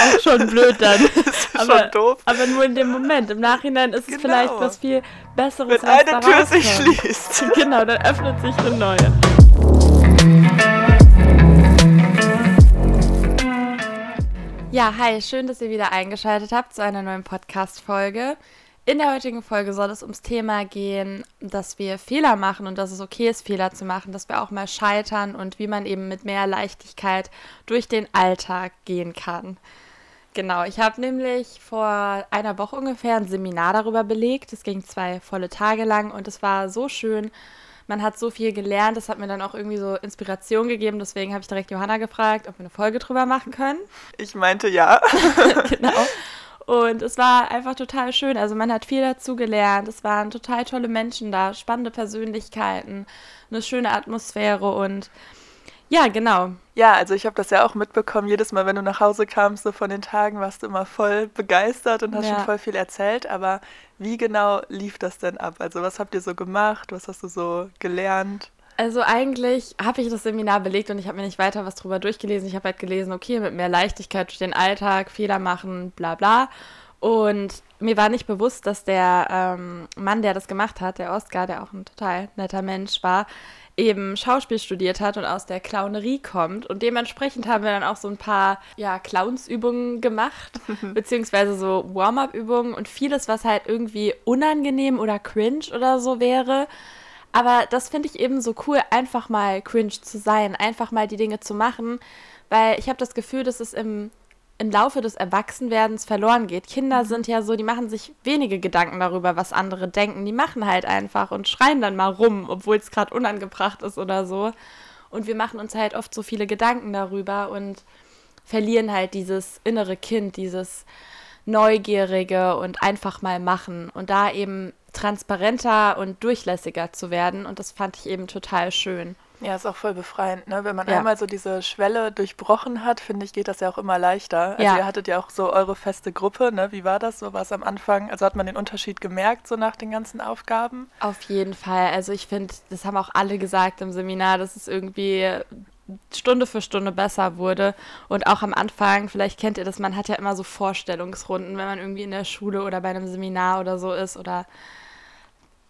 auch schon blöd dann. aber, schon doof. aber nur in dem Moment. Im Nachhinein ist genau. es vielleicht was viel Besseres. Wenn eine Tür sich schließt. genau, dann öffnet sich eine neue. Ja, hi, schön, dass ihr wieder eingeschaltet habt zu einer neuen Podcast-Folge. In der heutigen Folge soll es ums Thema gehen, dass wir Fehler machen und dass es okay ist, Fehler zu machen, dass wir auch mal scheitern und wie man eben mit mehr Leichtigkeit durch den Alltag gehen kann. Genau, ich habe nämlich vor einer Woche ungefähr ein Seminar darüber belegt. Es ging zwei volle Tage lang und es war so schön. Man hat so viel gelernt, das hat mir dann auch irgendwie so Inspiration gegeben. Deswegen habe ich direkt Johanna gefragt, ob wir eine Folge drüber machen können. Ich meinte ja. genau. Und es war einfach total schön. Also man hat viel dazu gelernt. Es waren total tolle Menschen da, spannende Persönlichkeiten, eine schöne Atmosphäre und ja, genau. Ja, also ich habe das ja auch mitbekommen. Jedes Mal, wenn du nach Hause kamst, so von den Tagen, warst du immer voll begeistert und hast ja. schon voll viel erzählt. Aber wie genau lief das denn ab? Also was habt ihr so gemacht? Was hast du so gelernt? Also eigentlich habe ich das Seminar belegt und ich habe mir nicht weiter was drüber durchgelesen. Ich habe halt gelesen, okay, mit mehr Leichtigkeit durch den Alltag, Fehler machen, bla bla. Und mir war nicht bewusst, dass der ähm, Mann, der das gemacht hat, der Oscar, der auch ein total netter Mensch war, eben Schauspiel studiert hat und aus der Clownerie kommt. Und dementsprechend haben wir dann auch so ein paar ja, Clownsübungen gemacht, beziehungsweise so Warm-up-Übungen und vieles, was halt irgendwie unangenehm oder cringe oder so wäre aber das finde ich eben so cool, einfach mal cringe zu sein, einfach mal die Dinge zu machen, weil ich habe das Gefühl, dass es im, im Laufe des Erwachsenwerdens verloren geht. Kinder mhm. sind ja so, die machen sich wenige Gedanken darüber, was andere denken. Die machen halt einfach und schreien dann mal rum, obwohl es gerade unangebracht ist oder so. Und wir machen uns halt oft so viele Gedanken darüber und verlieren halt dieses innere Kind, dieses Neugierige und einfach mal machen. Und da eben transparenter und durchlässiger zu werden. Und das fand ich eben total schön. Ja, ist auch voll befreiend, ne? Wenn man ja. einmal so diese Schwelle durchbrochen hat, finde ich, geht das ja auch immer leichter. Also ja. ihr hattet ja auch so eure feste Gruppe, ne? Wie war das? So war es am Anfang? Also hat man den Unterschied gemerkt, so nach den ganzen Aufgaben? Auf jeden Fall. Also ich finde, das haben auch alle gesagt im Seminar, dass es irgendwie Stunde für Stunde besser wurde. Und auch am Anfang, vielleicht kennt ihr das, man hat ja immer so Vorstellungsrunden, wenn man irgendwie in der Schule oder bei einem Seminar oder so ist oder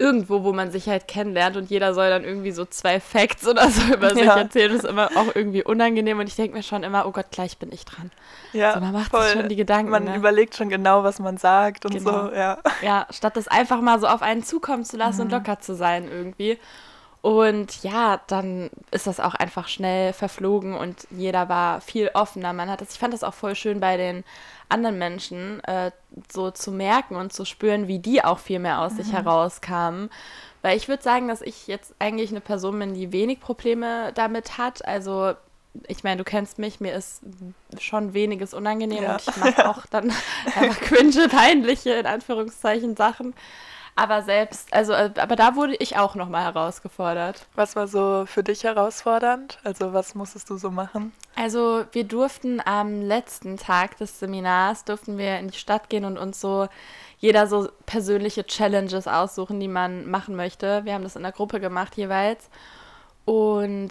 irgendwo, wo man sich halt kennenlernt und jeder soll dann irgendwie so zwei Facts oder so über sich erzählen. Das ist immer auch irgendwie unangenehm und ich denke mir schon immer, oh Gott, gleich bin ich dran. Ja, so, man macht voll. sich schon die Gedanken. Man ne? überlegt schon genau, was man sagt und genau. so, ja. Ja, statt das einfach mal so auf einen zukommen zu lassen mhm. und locker zu sein irgendwie. Und ja, dann ist das auch einfach schnell verflogen und jeder war viel offener. Man hat das, ich fand das auch voll schön bei den anderen Menschen äh, so zu merken und zu spüren, wie die auch viel mehr aus mhm. sich herauskamen. Weil ich würde sagen, dass ich jetzt eigentlich eine Person bin, die wenig Probleme damit hat. Also ich meine, du kennst mich, mir ist schon weniges unangenehm ja. und ich mache auch dann einfach cringe, peinliche, in Anführungszeichen, Sachen. Aber selbst, also, äh, aber da wurde ich auch nochmal herausgefordert. Was war so für dich herausfordernd? Also, was musstest du so machen? Also, wir durften am letzten Tag des Seminars, durften wir in die Stadt gehen und uns so jeder so persönliche Challenges aussuchen, die man machen möchte. Wir haben das in der Gruppe gemacht jeweils. Und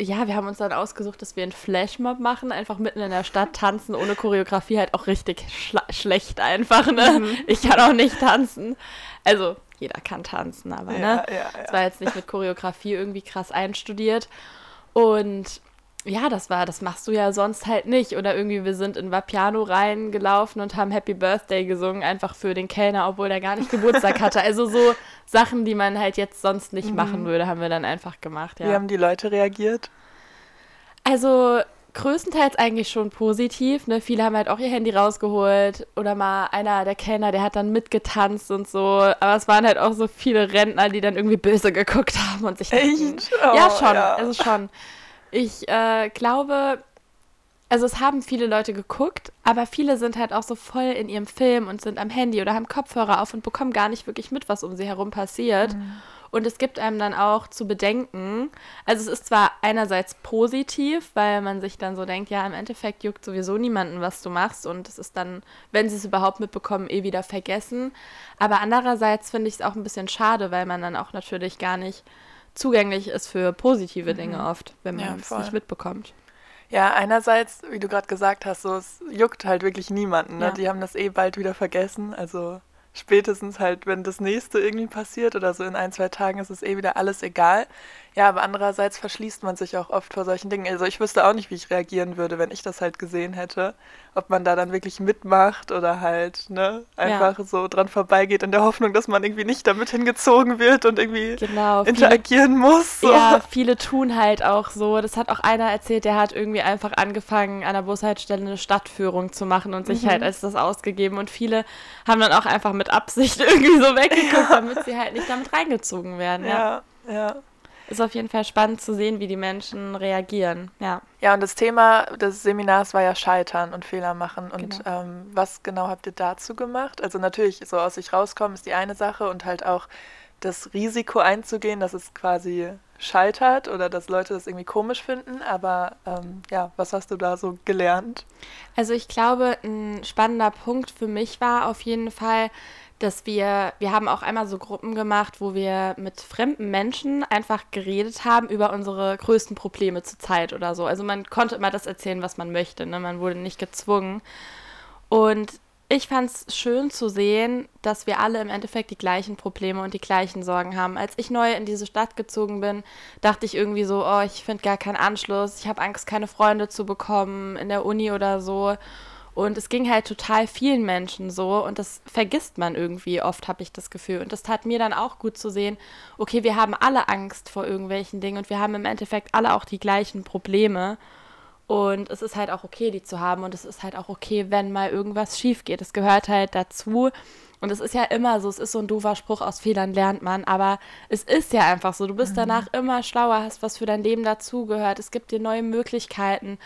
ja, wir haben uns dann ausgesucht, dass wir einen Flashmob machen, einfach mitten in der Stadt tanzen, ohne Choreografie, halt auch richtig schlecht einfach, ne? Mhm. Ich kann auch nicht tanzen. Also, jeder kann tanzen, aber, ja, ne? Ja, ja. Es war jetzt nicht mit Choreografie irgendwie krass einstudiert. Und ja, das war, das machst du ja sonst halt nicht. Oder irgendwie, wir sind in Vapiano reingelaufen und haben Happy Birthday gesungen, einfach für den Kellner, obwohl der gar nicht Geburtstag hatte. Also so Sachen, die man halt jetzt sonst nicht mhm. machen würde, haben wir dann einfach gemacht, ja. Wie haben die Leute reagiert? Also größtenteils eigentlich schon positiv. Ne? Viele haben halt auch ihr Handy rausgeholt oder mal einer der Kellner, der hat dann mitgetanzt und so. Aber es waren halt auch so viele Rentner, die dann irgendwie böse geguckt haben und sich dachten, Echt? Oh, ja schon, ja. also schon. Ich äh, glaube, also es haben viele Leute geguckt, aber viele sind halt auch so voll in ihrem Film und sind am Handy oder haben Kopfhörer auf und bekommen gar nicht wirklich mit, was um sie herum passiert. Mhm. Und es gibt einem dann auch zu bedenken, also es ist zwar einerseits positiv, weil man sich dann so denkt, ja, im Endeffekt juckt sowieso niemanden, was du machst und es ist dann, wenn sie es überhaupt mitbekommen, eh wieder vergessen. Aber andererseits finde ich es auch ein bisschen schade, weil man dann auch natürlich gar nicht zugänglich ist für positive Dinge mhm. oft, wenn man ja, es nicht mitbekommt. Ja, einerseits, wie du gerade gesagt hast, so es juckt halt wirklich niemanden. Ne? Ja. Die haben das eh bald wieder vergessen. Also spätestens halt, wenn das nächste irgendwie passiert oder so in ein, zwei Tagen ist es eh wieder alles egal. Ja, aber andererseits verschließt man sich auch oft vor solchen Dingen. Also ich wüsste auch nicht, wie ich reagieren würde, wenn ich das halt gesehen hätte. Ob man da dann wirklich mitmacht oder halt, ne, einfach ja. so dran vorbeigeht in der Hoffnung, dass man irgendwie nicht damit hingezogen wird und irgendwie genau, interagieren viele, muss. So. Ja, viele tun halt auch so. Das hat auch einer erzählt, der hat irgendwie einfach angefangen, an der Bushaltestelle eine Stadtführung zu machen und sich mhm. halt als das ausgegeben. Und viele haben dann auch einfach mit Absicht irgendwie so weggeguckt, ja. damit sie halt nicht damit reingezogen werden. Ja, ja. ja ist auf jeden Fall spannend zu sehen, wie die Menschen reagieren. Ja. Ja, und das Thema des Seminars war ja Scheitern und Fehler machen. Und genau. Ähm, was genau habt ihr dazu gemacht? Also natürlich, so aus sich rauskommen ist die eine Sache und halt auch das Risiko einzugehen, dass es quasi scheitert oder dass Leute das irgendwie komisch finden. Aber ähm, ja, was hast du da so gelernt? Also ich glaube, ein spannender Punkt für mich war auf jeden Fall, dass wir, wir haben auch einmal so Gruppen gemacht, wo wir mit fremden Menschen einfach geredet haben über unsere größten Probleme zur Zeit oder so. Also man konnte immer das erzählen, was man möchte, ne? man wurde nicht gezwungen. Und ich fand es schön zu sehen, dass wir alle im Endeffekt die gleichen Probleme und die gleichen Sorgen haben. Als ich neu in diese Stadt gezogen bin, dachte ich irgendwie so, oh, ich finde gar keinen Anschluss, ich habe Angst, keine Freunde zu bekommen in der Uni oder so. Und es ging halt total vielen Menschen so und das vergisst man irgendwie oft, habe ich das Gefühl. Und das tat mir dann auch gut zu sehen, okay, wir haben alle Angst vor irgendwelchen Dingen und wir haben im Endeffekt alle auch die gleichen Probleme. Und es ist halt auch okay, die zu haben und es ist halt auch okay, wenn mal irgendwas schief geht. Es gehört halt dazu. Und es ist ja immer so, es ist so ein doofer Spruch, aus Fehlern lernt man, aber es ist ja einfach so. Du bist mhm. danach immer schlauer, hast was für dein Leben dazugehört. Es gibt dir neue Möglichkeiten,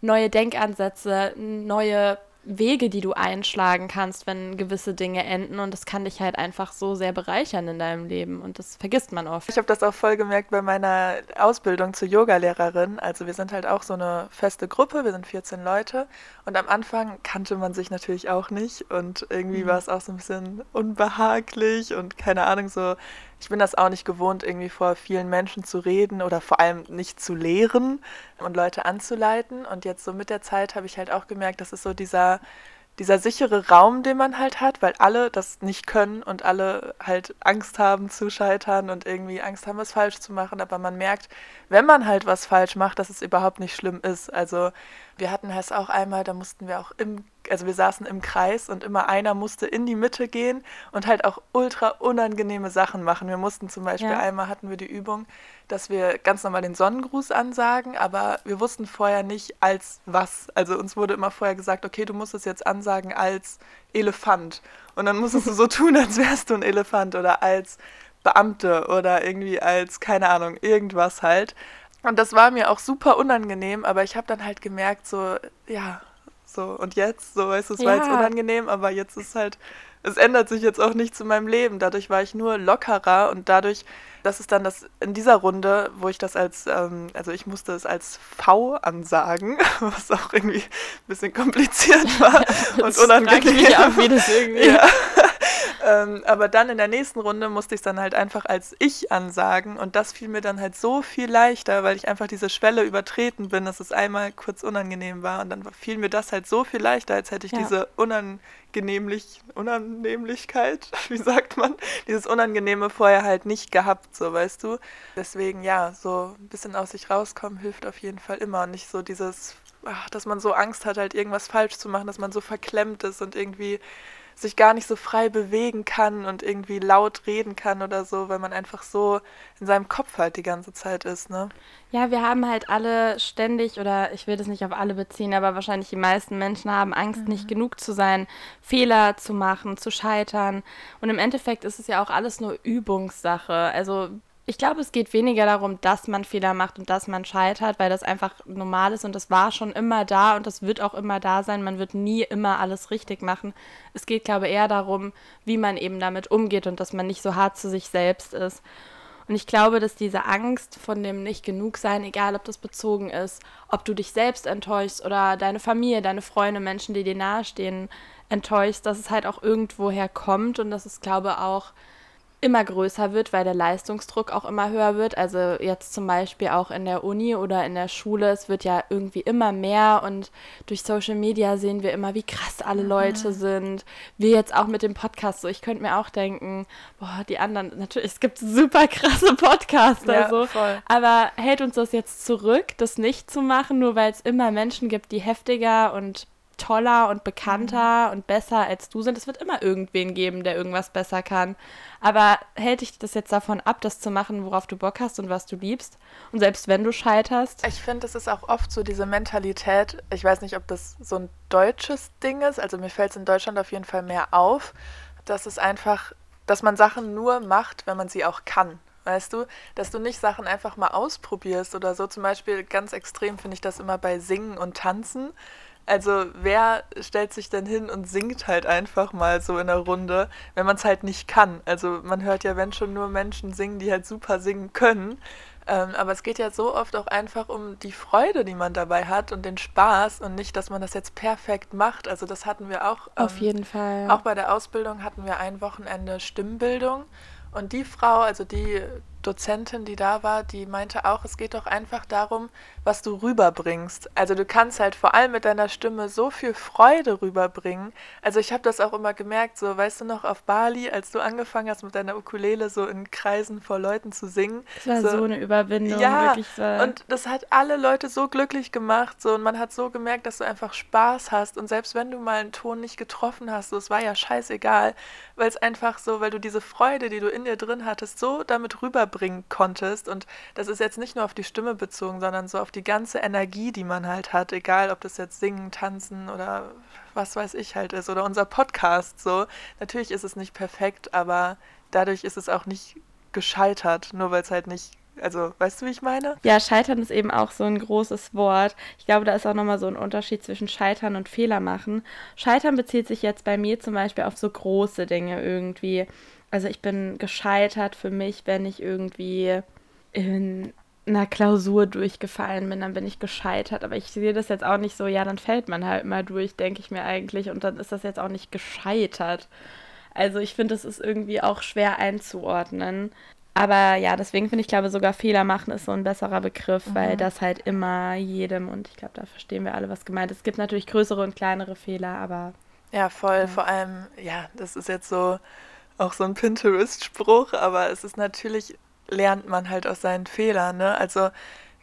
neue Denkansätze, neue Wege, die du einschlagen kannst, wenn gewisse Dinge enden. Und das kann dich halt einfach so sehr bereichern in deinem Leben. Und das vergisst man oft. Ich habe das auch voll gemerkt bei meiner Ausbildung zur Yogalehrerin. Also wir sind halt auch so eine feste Gruppe, wir sind 14 Leute. Und am Anfang kannte man sich natürlich auch nicht. Und irgendwie mhm. war es auch so ein bisschen unbehaglich und keine Ahnung, so ich bin das auch nicht gewohnt, irgendwie vor vielen Menschen zu reden oder vor allem nicht zu lehren und Leute anzuleiten. Und jetzt so mit der Zeit habe ich halt auch gemerkt, das ist so dieser, dieser sichere Raum, den man halt hat, weil alle das nicht können und alle halt Angst haben zu scheitern und irgendwie Angst haben, was falsch zu machen. Aber man merkt, wenn man halt was falsch macht, dass es überhaupt nicht schlimm ist. Also wir hatten es auch einmal, da mussten wir auch im, also wir saßen im Kreis und immer einer musste in die Mitte gehen und halt auch ultra unangenehme Sachen machen. Wir mussten zum Beispiel ja. einmal hatten wir die Übung, dass wir ganz normal den Sonnengruß ansagen, aber wir wussten vorher nicht als was. Also uns wurde immer vorher gesagt, okay, du musst es jetzt ansagen als Elefant. Und dann musstest du so tun, als wärst du ein Elefant oder als Beamte oder irgendwie als, keine Ahnung, irgendwas halt. Und das war mir auch super unangenehm, aber ich habe dann halt gemerkt, so, ja, so, und jetzt, so, weißt du, es ja. war jetzt unangenehm, aber jetzt ist halt, es ändert sich jetzt auch nichts in meinem Leben. Dadurch war ich nur lockerer und dadurch, das ist dann das in dieser Runde, wo ich das als, ähm, also ich musste es als V ansagen, was auch irgendwie ein bisschen kompliziert war und unangenehm. Ich mich ab, wie das irgendwie. Ja. Ähm, aber dann in der nächsten Runde musste ich es dann halt einfach als ich ansagen und das fiel mir dann halt so viel leichter, weil ich einfach diese Schwelle übertreten bin, dass es einmal kurz unangenehm war und dann fiel mir das halt so viel leichter, als hätte ich ja. diese unangenehmlich, Unannehmlichkeit, wie sagt man, dieses Unangenehme vorher halt nicht gehabt, so weißt du. Deswegen ja, so ein bisschen aus sich rauskommen hilft auf jeden Fall immer und nicht so dieses, ach, dass man so Angst hat, halt irgendwas falsch zu machen, dass man so verklemmt ist und irgendwie sich gar nicht so frei bewegen kann und irgendwie laut reden kann oder so, weil man einfach so in seinem Kopf halt die ganze Zeit ist, ne? Ja, wir haben halt alle ständig, oder ich will das nicht auf alle beziehen, aber wahrscheinlich die meisten Menschen haben Angst, mhm. nicht genug zu sein, Fehler zu machen, zu scheitern. Und im Endeffekt ist es ja auch alles nur Übungssache. Also ich glaube, es geht weniger darum, dass man Fehler macht und dass man scheitert, weil das einfach normal ist und das war schon immer da und das wird auch immer da sein. Man wird nie immer alles richtig machen. Es geht, glaube ich, eher darum, wie man eben damit umgeht und dass man nicht so hart zu sich selbst ist. Und ich glaube, dass diese Angst von dem nicht genug sein, egal ob das bezogen ist, ob du dich selbst enttäuschst oder deine Familie, deine Freunde, Menschen, die dir nahestehen, enttäuschst, dass es halt auch irgendwoher kommt und dass es, glaube ich, auch immer größer wird, weil der Leistungsdruck auch immer höher wird. Also jetzt zum Beispiel auch in der Uni oder in der Schule, es wird ja irgendwie immer mehr und durch Social Media sehen wir immer, wie krass alle Leute mhm. sind. Wir jetzt auch mit dem Podcast so. Ich könnte mir auch denken, boah, die anderen, natürlich, es gibt super krasse Podcaster ja, so. Voll. Aber hält uns das jetzt zurück, das nicht zu machen, nur weil es immer Menschen gibt, die heftiger und toller und bekannter mhm. und besser als du sind. Es wird immer irgendwen geben, der irgendwas besser kann. Aber hält dich das jetzt davon ab, das zu machen, worauf du Bock hast und was du liebst? Und selbst wenn du scheiterst? Ich finde, es ist auch oft so diese Mentalität. Ich weiß nicht, ob das so ein deutsches Ding ist. Also mir fällt es in Deutschland auf jeden Fall mehr auf, dass es einfach, dass man Sachen nur macht, wenn man sie auch kann. Weißt du, dass du nicht Sachen einfach mal ausprobierst oder so. Zum Beispiel ganz extrem finde ich das immer bei Singen und Tanzen also wer stellt sich denn hin und singt halt einfach mal so in der Runde, wenn man es halt nicht kann? Also man hört ja, wenn schon nur Menschen singen, die halt super singen können. Ähm, aber es geht ja so oft auch einfach um die Freude, die man dabei hat und den Spaß und nicht, dass man das jetzt perfekt macht. Also das hatten wir auch. Ähm, Auf jeden Fall. Auch bei der Ausbildung hatten wir ein Wochenende Stimmbildung. Und die Frau, also die Dozentin, die da war, die meinte auch, es geht doch einfach darum, was du rüberbringst. Also du kannst halt vor allem mit deiner Stimme so viel Freude rüberbringen. Also ich habe das auch immer gemerkt, so weißt du noch auf Bali, als du angefangen hast mit deiner Ukulele so in Kreisen vor Leuten zu singen. Das war so, so eine Überwindung, ja, wirklich so. Und das hat alle Leute so glücklich gemacht, so und man hat so gemerkt, dass du einfach Spaß hast und selbst wenn du mal einen Ton nicht getroffen hast, so es war ja scheißegal, weil es einfach so, weil du diese Freude, die du in dir drin hattest, so damit rüberbringen konntest und das ist jetzt nicht nur auf die Stimme bezogen, sondern so auf die ganze Energie, die man halt hat, egal ob das jetzt Singen, Tanzen oder was weiß ich halt ist oder unser Podcast so. Natürlich ist es nicht perfekt, aber dadurch ist es auch nicht gescheitert, nur weil es halt nicht also, weißt du, wie ich meine? Ja, Scheitern ist eben auch so ein großes Wort. Ich glaube, da ist auch nochmal so ein Unterschied zwischen Scheitern und Fehler machen. Scheitern bezieht sich jetzt bei mir zum Beispiel auf so große Dinge irgendwie. Also, ich bin gescheitert für mich, wenn ich irgendwie in einer Klausur durchgefallen bin, dann bin ich gescheitert. Aber ich sehe das jetzt auch nicht so, ja, dann fällt man halt mal durch, denke ich mir eigentlich. Und dann ist das jetzt auch nicht gescheitert. Also ich finde, es ist irgendwie auch schwer einzuordnen. Aber ja, deswegen finde ich, glaube sogar Fehler machen ist so ein besserer Begriff, mhm. weil das halt immer jedem, und ich glaube, da verstehen wir alle, was gemeint ist. Es gibt natürlich größere und kleinere Fehler, aber. Ja, voll. Ja. Vor allem, ja, das ist jetzt so auch so ein Pinterest-Spruch, aber es ist natürlich lernt man halt aus seinen Fehlern. Ne? Also,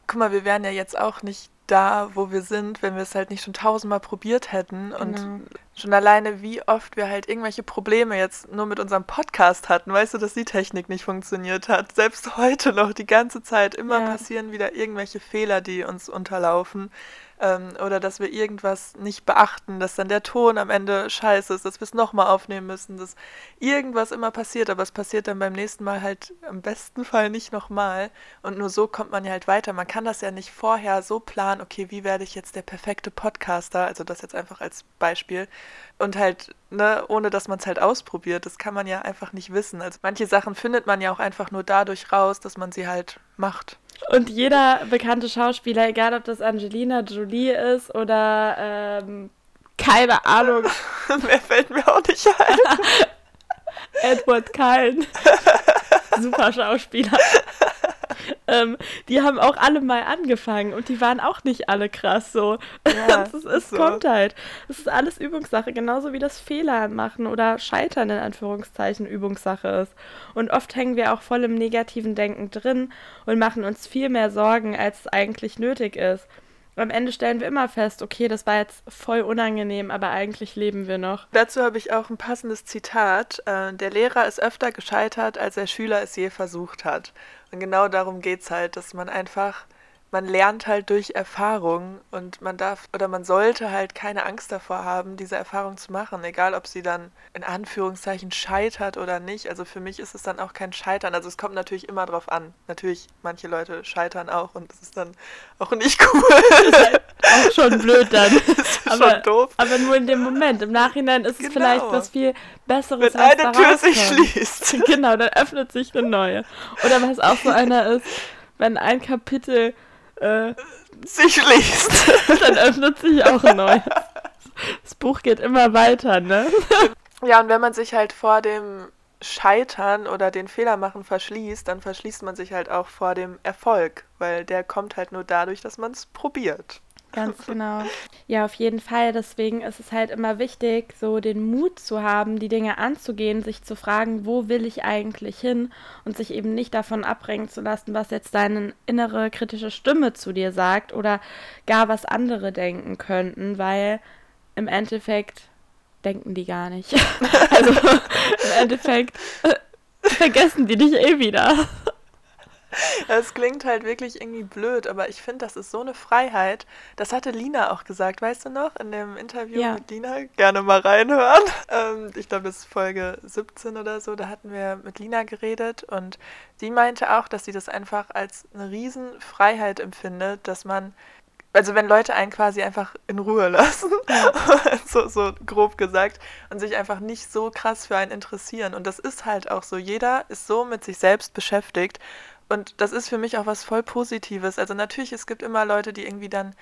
guck mal, wir wären ja jetzt auch nicht da, wo wir sind, wenn wir es halt nicht schon tausendmal probiert hätten. Und genau. schon alleine, wie oft wir halt irgendwelche Probleme jetzt nur mit unserem Podcast hatten. Weißt du, dass die Technik nicht funktioniert hat. Selbst heute noch die ganze Zeit immer ja. passieren wieder irgendwelche Fehler, die uns unterlaufen ähm, oder dass wir irgendwas nicht beachten, dass dann der Ton am Ende scheiße ist, dass wir es nochmal aufnehmen müssen, dass irgendwas immer passiert, aber es passiert dann beim nächsten Mal halt im besten Fall nicht nochmal. Und nur so kommt man ja halt weiter. Man kann das ja nicht vorher so planen, okay, wie werde ich jetzt der perfekte Podcaster, also das jetzt einfach als Beispiel. Und halt, ne, ohne dass man es halt ausprobiert, das kann man ja einfach nicht wissen. Also manche Sachen findet man ja auch einfach nur dadurch raus, dass man sie halt macht. Und jeder bekannte Schauspieler, egal ob das Angelina Jolie ist oder ähm, keine Ahnung. Mehr fällt mir auch nicht ein. Edward Cullen. Super Schauspieler ähm, die haben auch alle mal angefangen und die waren auch nicht alle krass so. Ja, es, es so. kommt halt. Es ist alles Übungssache, genauso wie das Fehler machen oder Scheitern in Anführungszeichen Übungssache ist. Und oft hängen wir auch voll im negativen Denken drin und machen uns viel mehr Sorgen, als es eigentlich nötig ist am Ende stellen wir immer fest, okay, das war jetzt voll unangenehm, aber eigentlich leben wir noch. Dazu habe ich auch ein passendes Zitat. Äh, der Lehrer ist öfter gescheitert, als der Schüler es je versucht hat. Und genau darum geht es halt, dass man einfach man lernt halt durch Erfahrung und man darf oder man sollte halt keine Angst davor haben, diese Erfahrung zu machen, egal ob sie dann in Anführungszeichen scheitert oder nicht. Also für mich ist es dann auch kein Scheitern. Also es kommt natürlich immer drauf an. Natürlich, manche Leute scheitern auch und das ist dann auch nicht cool. Das ist halt auch schon blöd dann. das ist aber, schon doof. Aber nur in dem Moment. Im Nachhinein ist genau. es vielleicht was viel Besseres. Wenn eine Tür sich schließt. Genau, dann öffnet sich eine neue. Oder was auch so einer ist, wenn ein Kapitel äh, sich schließt. dann öffnet sich auch ein neues. Das Buch geht immer weiter, ne? Ja, und wenn man sich halt vor dem Scheitern oder den Fehler machen verschließt, dann verschließt man sich halt auch vor dem Erfolg, weil der kommt halt nur dadurch, dass man es probiert. Ganz genau. Ja, auf jeden Fall. Deswegen ist es halt immer wichtig, so den Mut zu haben, die Dinge anzugehen, sich zu fragen, wo will ich eigentlich hin und sich eben nicht davon abbringen zu lassen, was jetzt deine innere kritische Stimme zu dir sagt oder gar was andere denken könnten, weil im Endeffekt denken die gar nicht. also im Endeffekt vergessen die dich eh wieder. Es klingt halt wirklich irgendwie blöd, aber ich finde, das ist so eine Freiheit. Das hatte Lina auch gesagt, weißt du noch, in dem Interview ja. mit Lina. Gerne mal reinhören. Ähm, ich glaube, es ist Folge 17 oder so. Da hatten wir mit Lina geredet und die meinte auch, dass sie das einfach als eine Riesenfreiheit empfindet, dass man also wenn Leute einen quasi einfach in Ruhe lassen, so, so grob gesagt, und sich einfach nicht so krass für einen interessieren. Und das ist halt auch so. Jeder ist so mit sich selbst beschäftigt und das ist für mich auch was voll Positives. Also natürlich, es gibt immer Leute, die irgendwie dann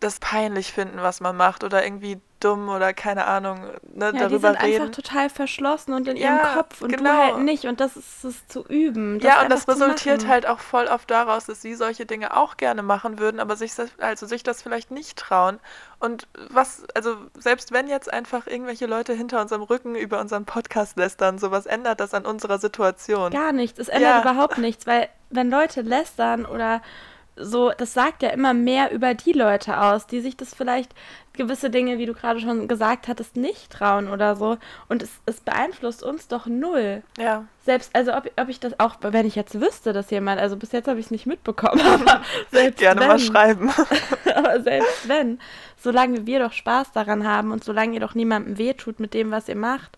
das peinlich finden, was man macht oder irgendwie dumm oder keine Ahnung ne, ja, darüber die sind reden. einfach total verschlossen und in ja, ihrem Kopf und genau. du halt nicht und das ist es zu üben. ja, und das resultiert halt auch voll oft daraus, dass sie solche Dinge auch gerne machen würden, aber sich das, also sich das vielleicht nicht trauen. Und was, also selbst wenn jetzt einfach irgendwelche Leute hinter unserem Rücken über unseren Podcast lästern, sowas ändert das an unserer Situation. Gar nichts, es ändert ja. überhaupt nichts, weil wenn Leute lästern oder so, das sagt ja immer mehr über die Leute aus, die sich das vielleicht gewisse Dinge, wie du gerade schon gesagt hattest, nicht trauen oder so. Und es, es beeinflusst uns doch null. Ja. Selbst, also ob, ob ich das auch, wenn ich jetzt wüsste, dass jemand, also bis jetzt habe ich es nicht mitbekommen, aber selbst Gerne wenn, mal schreiben. aber selbst wenn, solange wir doch Spaß daran haben und solange ihr doch niemandem wehtut mit dem, was ihr macht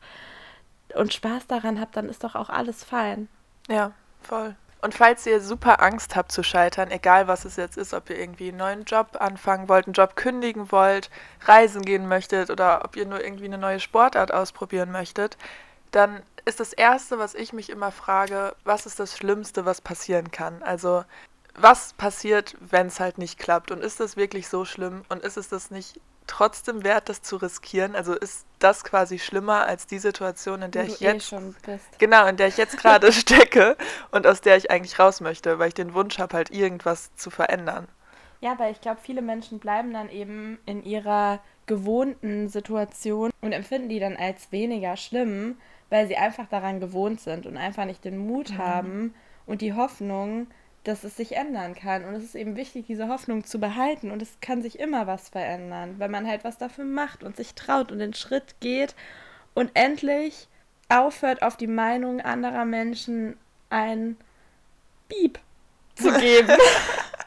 und Spaß daran habt, dann ist doch auch alles fein. Ja, voll. Und falls ihr super Angst habt zu scheitern, egal was es jetzt ist, ob ihr irgendwie einen neuen Job anfangen wollt, einen Job kündigen wollt, reisen gehen möchtet oder ob ihr nur irgendwie eine neue Sportart ausprobieren möchtet, dann ist das Erste, was ich mich immer frage, was ist das Schlimmste, was passieren kann? Also was passiert, wenn es halt nicht klappt? Und ist das wirklich so schlimm? Und ist es das nicht trotzdem wert, das zu riskieren? Also ist das quasi schlimmer als die Situation, in der ich eh jetzt genau, in der ich jetzt gerade stecke und aus der ich eigentlich raus möchte, weil ich den Wunsch habe, halt irgendwas zu verändern. Ja, aber ich glaube, viele Menschen bleiben dann eben in ihrer gewohnten Situation und empfinden die dann als weniger schlimm, weil sie einfach daran gewohnt sind und einfach nicht den Mut mhm. haben und die Hoffnung, dass es sich ändern kann. Und es ist eben wichtig, diese Hoffnung zu behalten. Und es kann sich immer was verändern, wenn man halt was dafür macht und sich traut und den Schritt geht und endlich aufhört, auf die Meinung anderer Menschen ein Piep zu geben.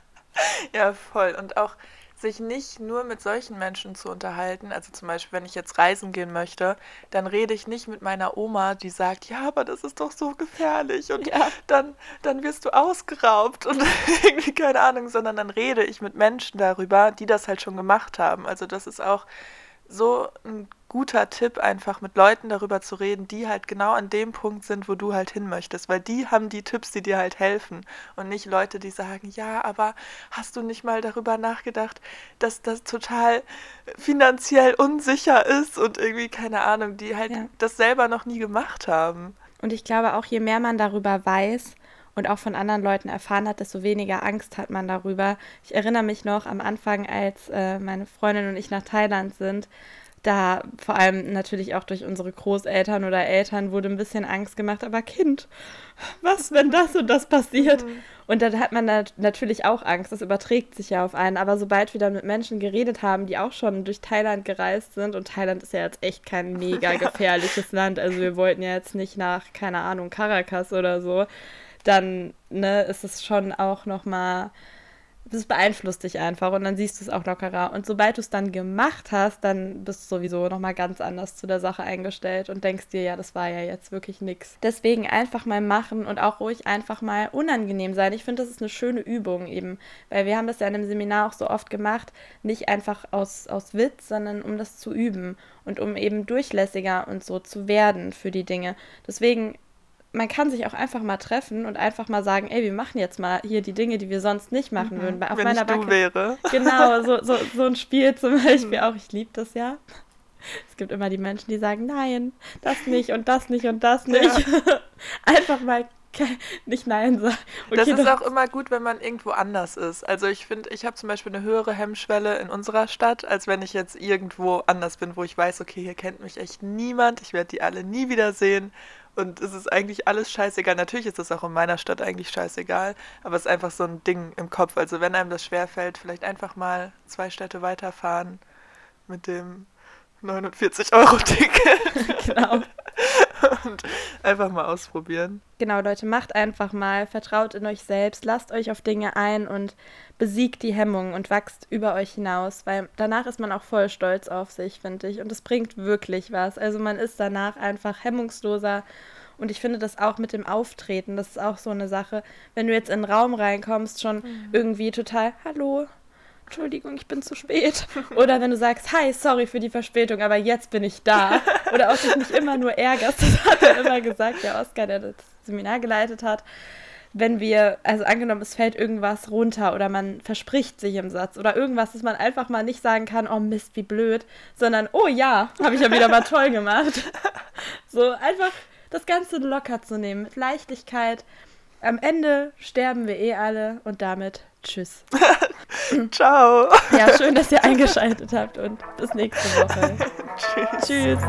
ja, voll. Und auch sich nicht nur mit solchen Menschen zu unterhalten. Also zum Beispiel, wenn ich jetzt reisen gehen möchte, dann rede ich nicht mit meiner Oma, die sagt, ja, aber das ist doch so gefährlich und ja. dann, dann wirst du ausgeraubt und irgendwie keine Ahnung, sondern dann rede ich mit Menschen darüber, die das halt schon gemacht haben. Also das ist auch so ein guter Tipp, einfach mit Leuten darüber zu reden, die halt genau an dem Punkt sind, wo du halt hin möchtest, weil die haben die Tipps, die dir halt helfen und nicht Leute, die sagen, ja, aber hast du nicht mal darüber nachgedacht, dass das total finanziell unsicher ist und irgendwie keine Ahnung, die halt ja. das selber noch nie gemacht haben. Und ich glaube auch, je mehr man darüber weiß, und auch von anderen Leuten erfahren hat, desto weniger Angst hat man darüber. Ich erinnere mich noch am Anfang, als äh, meine Freundin und ich nach Thailand sind, da vor allem natürlich auch durch unsere Großeltern oder Eltern wurde ein bisschen Angst gemacht, aber Kind, was, wenn das und das passiert? Mhm. Und dann hat man da natürlich auch Angst, das überträgt sich ja auf einen. Aber sobald wir dann mit Menschen geredet haben, die auch schon durch Thailand gereist sind, und Thailand ist ja jetzt echt kein mega gefährliches Land, also wir wollten ja jetzt nicht nach, keine Ahnung, Caracas oder so, dann ne, ist es schon auch nochmal das beeinflusst dich einfach und dann siehst du es auch lockerer. Und sobald du es dann gemacht hast, dann bist du sowieso nochmal ganz anders zu der Sache eingestellt und denkst dir, ja, das war ja jetzt wirklich nichts. Deswegen einfach mal machen und auch ruhig einfach mal unangenehm sein. Ich finde, das ist eine schöne Übung eben, weil wir haben das ja in einem Seminar auch so oft gemacht, nicht einfach aus, aus Witz, sondern um das zu üben und um eben durchlässiger und so zu werden für die Dinge. Deswegen man kann sich auch einfach mal treffen und einfach mal sagen, ey, wir machen jetzt mal hier die Dinge, die wir sonst nicht machen mhm, würden. Auf Wenn meiner ich du wäre. Genau, so, so, so ein Spiel zum Beispiel mhm. auch. Ich liebe das ja. Es gibt immer die Menschen, die sagen, nein, das nicht und das nicht und das nicht. Ja. Einfach mal nicht Nein sagen. Okay, das ist auch immer gut, wenn man irgendwo anders ist. Also ich finde, ich habe zum Beispiel eine höhere Hemmschwelle in unserer Stadt, als wenn ich jetzt irgendwo anders bin, wo ich weiß, okay, hier kennt mich echt niemand, ich werde die alle nie wiedersehen und es ist eigentlich alles scheißegal. Natürlich ist das auch in meiner Stadt eigentlich scheißegal, aber es ist einfach so ein Ding im Kopf. Also wenn einem das schwerfällt, vielleicht einfach mal zwei Städte weiterfahren mit dem 49-Euro-Ticket. genau. Und einfach mal ausprobieren. Genau, Leute, macht einfach mal, vertraut in euch selbst, lasst euch auf Dinge ein und besiegt die Hemmungen und wächst über euch hinaus, weil danach ist man auch voll stolz auf sich, finde ich. Und es bringt wirklich was. Also man ist danach einfach hemmungsloser. Und ich finde das auch mit dem Auftreten, das ist auch so eine Sache. Wenn du jetzt in einen Raum reinkommst, schon mhm. irgendwie total, hallo, Entschuldigung, ich bin zu spät. Oder wenn du sagst, hi, sorry für die Verspätung, aber jetzt bin ich da. Oder auch dich nicht immer nur ärgerst. Das hat er immer gesagt, der Oskar, der das Seminar geleitet hat. Wenn wir, also angenommen, es fällt irgendwas runter oder man verspricht sich im Satz oder irgendwas, dass man einfach mal nicht sagen kann, oh Mist, wie blöd, sondern, oh ja, habe ich ja wieder mal toll gemacht. So einfach das Ganze locker zu nehmen, mit Leichtigkeit. Am Ende sterben wir eh alle und damit tschüss. Ciao. Ja, schön, dass ihr eingeschaltet habt und bis nächste Woche. tschüss. Tschüss.